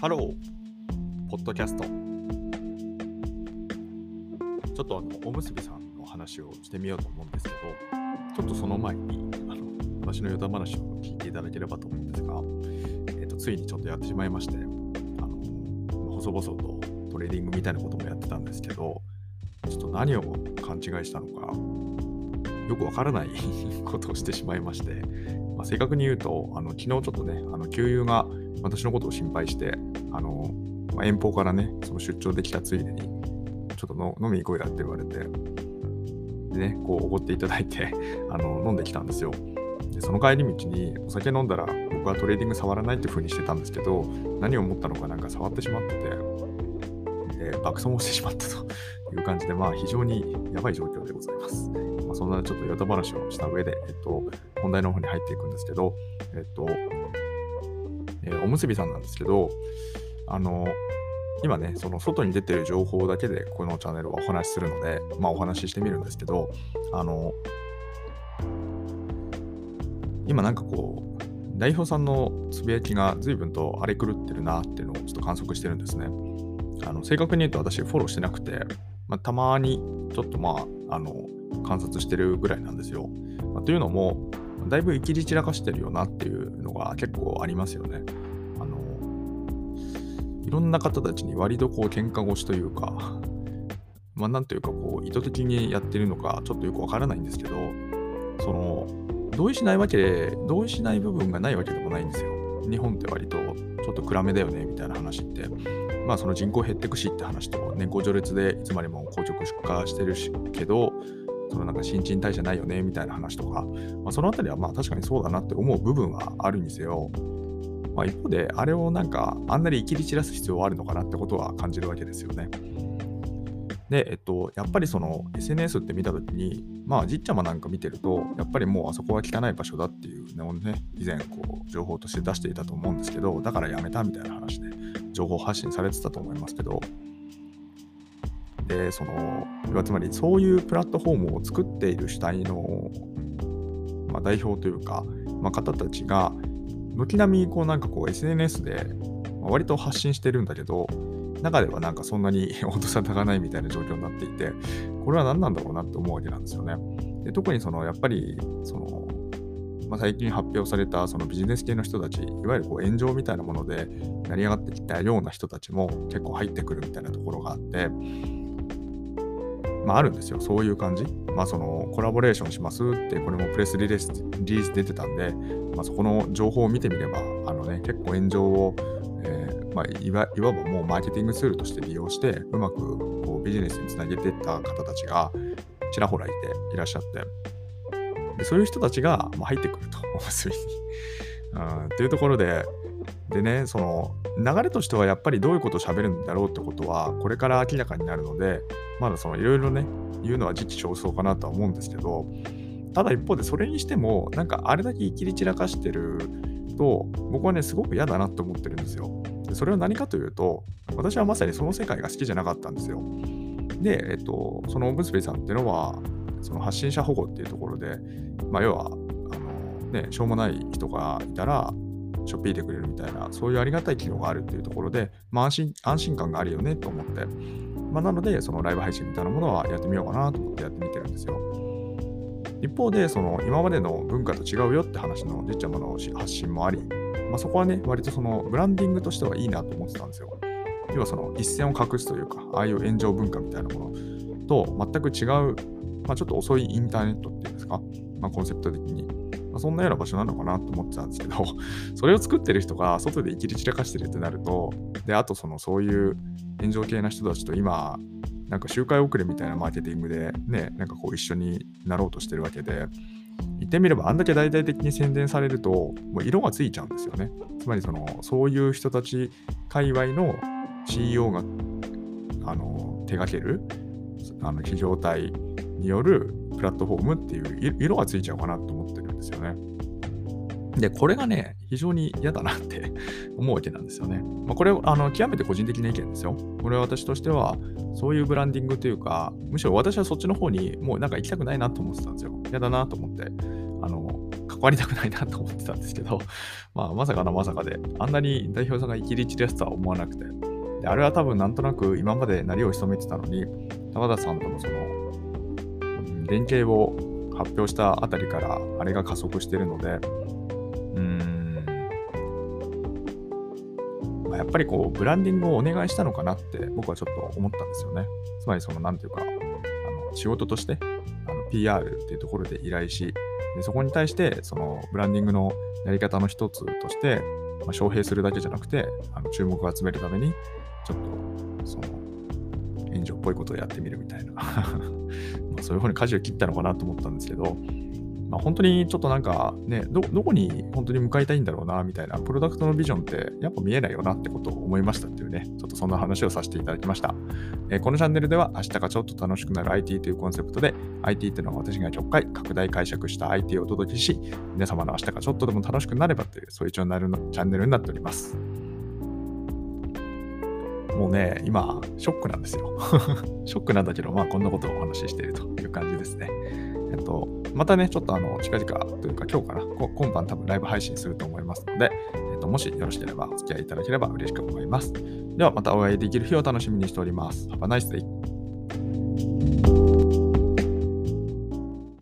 ハロー、ポッドキャスト。ちょっとあの、おむすびさんの話をしてみようと思うんですけど、ちょっとその前に、あの私のヨタ話を聞いていただければと思うんですが、えーと、ついにちょっとやってしまいまして、あの細々とトレーディングみたいなこともやってたんですけど、ちょっと何を勘違いしたのか、よくわからない ことをしてしまいまして、まあ、正確に言うと、あの昨日ちょっとね、あの旧友が私のことを心配して、あのまあ、遠方からね、その出張できたついでに、ちょっとの飲みに行こうやって言われて、でね、こうおごっていただいて あの飲んできたんですよ。でその帰り道にお酒飲んだら僕はトレーディング触らないって風にしてたんですけど、何を思ったのかなんか触ってしまってて、で爆損もしてしまったと いう感じで、まあ非常にやばい状況でございます。まあ、そんなちょっとヨタ話をした上で、えっと、本題の方に入っていくんですけど、えっと、えー、おむすびさんなんですけど、あの、今ね、その外に出てる情報だけでこのチャンネルはお話しするので、まあお話ししてみるんですけど、あの、今なんかこう、代表さんのつぶやきが随分と荒れ狂ってるなっていうのをちょっと観測してるんですね。あの正確に言うと私フォローしてなくて、まあ、たまにちょっとまあ、あの、観察してるぐらいなんですよ。まあ、というのも、だいぶ生きり散らかしてるよなっていうのが結構ありますよね。あの、いろんな方たちに割とこう喧嘩腰というか、まあなんというかこう意図的にやってるのかちょっとよくわからないんですけど、その、同意しないわけで、同意しない部分がないわけでもないんですよ。日本って割とちょっと暗めだよねみたいな話って、まあその人口減ってくしって話と、年功序列でいつまでも硬直出荷してるしけど、そのなんか新陳代謝ないよねみたいな話とか、まあ、そのあたりはまあ確かにそうだなって思う部分はあるにせよ、まあ、一方であれをなんかあんなに生きり散らす必要はあるのかなってことは感じるわけですよね。で、えっと、やっぱりその SNS って見たときに、まあ、じっちゃまなんか見てると、やっぱりもうあそこは汚い場所だっていうのをね、以前こう情報として出していたと思うんですけど、だからやめたみたいな話で情報発信されてたと思いますけど、でそのつまりそういうプラットフォームを作っている主体の、まあ、代表というか、まあ、方たちが軒並みこうなんかこう SNS で割と発信してるんだけど中ではなんかそんなに 音沙汰がないみたいな状況になっていてこれは何なんだろうなって思うわけなんですよね。で特にそのやっぱりその、ま、最近発表されたそのビジネス系の人たちいわゆるこう炎上みたいなもので成り上がってきたような人たちも結構入ってくるみたいなところがあってまあ、あるんですよ。そういう感じ。まあ、そのコラボレーションしますって、これもプレスリリースリリース出てたんで、まあ、そこの情報を見てみれば、あのね、結構炎上を、えー、まあ、いわいわばもうマーケティングツールとして利用して、うまくこうビジネスにつなげていった方たちがちらほらいていらっしゃって、でそういう人たちが、まあ、入ってくると、おむすびに。うん、っていうところで、でね、その流れとしてはやっぱりどういうことを喋るんだろうってことは、これから明らかになるので、まだそのいろいろね、言うのは時期尚早かなとは思うんですけど、ただ一方でそれにしても、なんかあれだけ生きり散らかしてると、僕はね、すごく嫌だなって思ってるんですよ。でそれは何かというと、私はまさにその世界が好きじゃなかったんですよ。で、えっと、そのおむすびさんっていうのは、その発信者保護っていうところで、まあ、要は、あのね、しょうもない人がいたら、しょっぴいてくれるみたいな、そういうありがたい機能があるっていうところで、まあ、安心安心感があるよねと思って、まあ、なので、そのライブ配信みたいなものはやってみようかなと思ってやってみてるんですよ。一方で、その今までの文化と違うよって話のじっちゃまの発信もあり、まあ、そこはね、割とそのブランディングとしてはいいなと思ってたんですよ。要はその一線を画すというか、ああいう炎上文化みたいなものと全く違う、まあ、ちょっと遅いインターネットっていうんですか、まあ、コンセプト的にまあ、そんなような場所なのかなと思ってたんですけど、それを作ってる人が外で生きり散らかしてるってなると、で、あとそのそういう炎上系な人たちと今、なんか周回遅れみたいなマーケティングでね、なんかこう一緒になろうとしてるわけで、言ってみればあんだけ大々的に宣伝されると、もう色がついちゃうんですよね。つまりその、そういう人たち界隈の CEO があの手掛けるあの企業体によるプラットフォームっていう色がついちゃうかなと思ってですよね。で、これがね、非常に嫌だなって 思うわけなんですよね。まあ、これ、あの、極めて個人的な意見ですよ。これは私としては、そういうブランディングというか、むしろ私はそっちの方にもうなんか行きたくないなと思ってたんですよ。嫌だなと思って、あの、関わりたくないなと思ってたんですけど、まあ、まさかのまさかで、あんなに代表さんが生きり散らすとは思わなくて、であれは多分なんとなく今まで鳴りを潜めてたのに、高田さんとのその、連携を発表したあたりからあれが加速してるので、うん、まあ、やっぱりこう、ブランディングをお願いしたのかなって僕はちょっと思ったんですよね。つまりその、なんていうか、あの仕事として、あの PR っていうところで依頼し、でそこに対してそのブランディングのやり方の一つとして、まあ、招聘するだけじゃなくてあの注目を集めるためにちょっとその援助っぽいことをやってみるみたいな まそういうふうに舵を切ったのかなと思ったんですけどまあ、本当にちょっとなんかねど、どこに本当に向かいたいんだろうな、みたいな、プロダクトのビジョンってやっぱ見えないよなってことを思いましたっていうね、ちょっとそんな話をさせていただきました。えー、このチャンネルでは、明日がちょっと楽しくなる IT というコンセプトで、IT っていうのは私が直回、拡大解釈した IT をお届けし、皆様の明日がちょっとでも楽しくなればという、そういうチャンネルチャンネルになっております。もうね、今、ショックなんですよ。ショックなんだけど、まあ、こんなことをお話ししているという感じですね。えっと、またね、ちょっとあの、近々というか今日かな、今晩多分ライブ配信すると思いますので、えっと、もしよろしければお付き合いいただければ嬉しく思います。ではまたお会いできる日を楽しみにしております。Have a nice day!